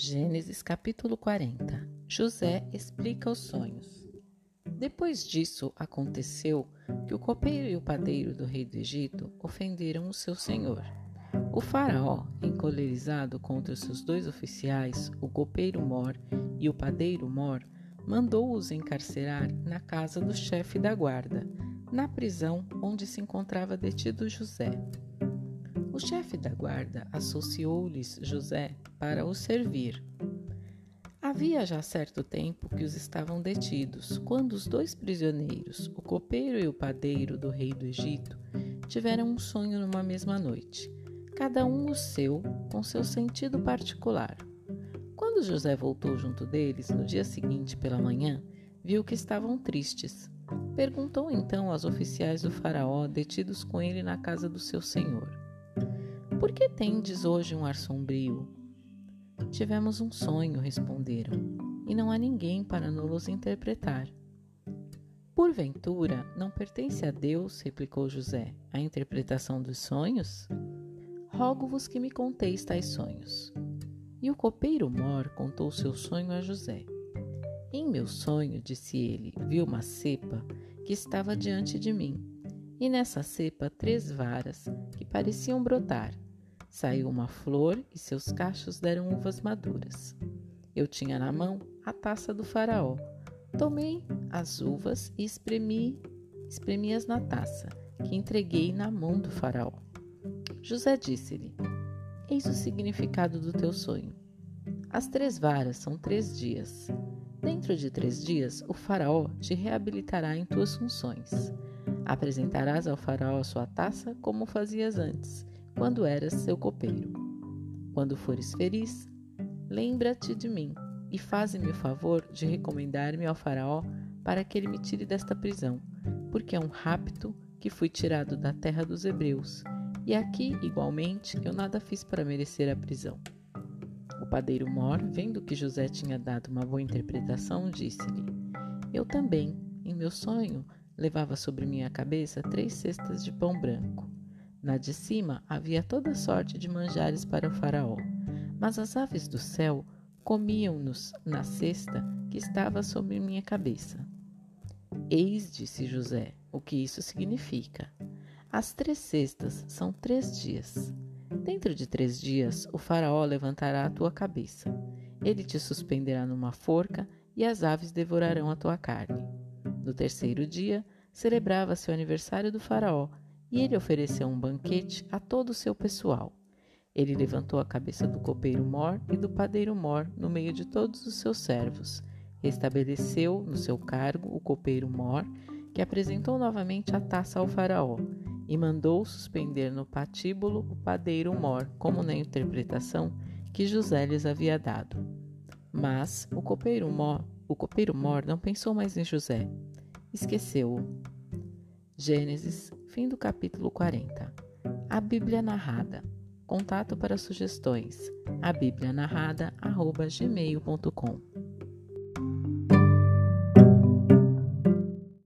Gênesis capítulo 40 José explica os sonhos. Depois disso, aconteceu que o copeiro e o padeiro do rei do Egito ofenderam o seu senhor. O faraó, encolerizado contra seus dois oficiais, o copeiro Mor e o padeiro Mor, mandou-os encarcerar na casa do chefe da guarda, na prisão onde se encontrava detido José. O chefe da guarda associou-lhes José para o servir. Havia já certo tempo que os estavam detidos, quando os dois prisioneiros, o copeiro e o padeiro do rei do Egito, tiveram um sonho numa mesma noite, cada um o seu, com seu sentido particular. Quando José voltou junto deles, no dia seguinte pela manhã, viu que estavam tristes. Perguntou então aos oficiais do Faraó detidos com ele na casa do seu senhor: por que tendes hoje um ar sombrio? Tivemos um sonho, responderam, e não há ninguém para nos interpretar. Porventura, não pertence a Deus, replicou José, a interpretação dos sonhos? Rogo-vos que me conteis tais sonhos. E o copeiro Mor contou seu sonho a José. Em meu sonho, disse ele, vi uma cepa que estava diante de mim, e nessa cepa três varas que pareciam brotar Saiu uma flor e seus cachos deram uvas maduras. Eu tinha na mão a taça do faraó. Tomei as uvas e espremi, espremi-as na taça, que entreguei na mão do faraó. José disse-lhe: Eis o significado do teu sonho. As três varas são três dias. Dentro de três dias, o Faraó te reabilitará em tuas funções. Apresentarás ao Faraó sua taça como fazias antes, quando eras seu copeiro. Quando fores feliz, lembra-te de mim e faze-me o favor de recomendar-me ao Faraó para que ele me tire desta prisão, porque é um rapto que fui tirado da terra dos hebreus, e aqui, igualmente, eu nada fiz para merecer a prisão. O padeiro Mor, vendo que José tinha dado uma boa interpretação, disse-lhe: Eu também, em meu sonho, levava sobre minha cabeça três cestas de pão branco. Na de cima havia toda sorte de manjares para o faraó, mas as aves do céu comiam-nos na cesta que estava sobre minha cabeça. Eis, disse José, o que isso significa. As três cestas são três dias. Dentro de três dias, o Faraó levantará a tua cabeça. Ele te suspenderá numa forca e as aves devorarão a tua carne. No terceiro dia, celebrava-se o aniversário do Faraó e ele ofereceu um banquete a todo o seu pessoal. Ele levantou a cabeça do copeiro Mor e do padeiro Mor no meio de todos os seus servos. Estabeleceu no seu cargo o copeiro Mor, que apresentou novamente a taça ao faraó, e mandou suspender no patíbulo o padeiro Mor, como na interpretação que José lhes havia dado. Mas o copeiro Mor, o copeiro Mor não pensou mais em José. Esqueceu-o. Gênesis, fim do capítulo 40. A Bíblia narrada. Contato para sugestões. A Bíblia narrada, arroba gmail.com.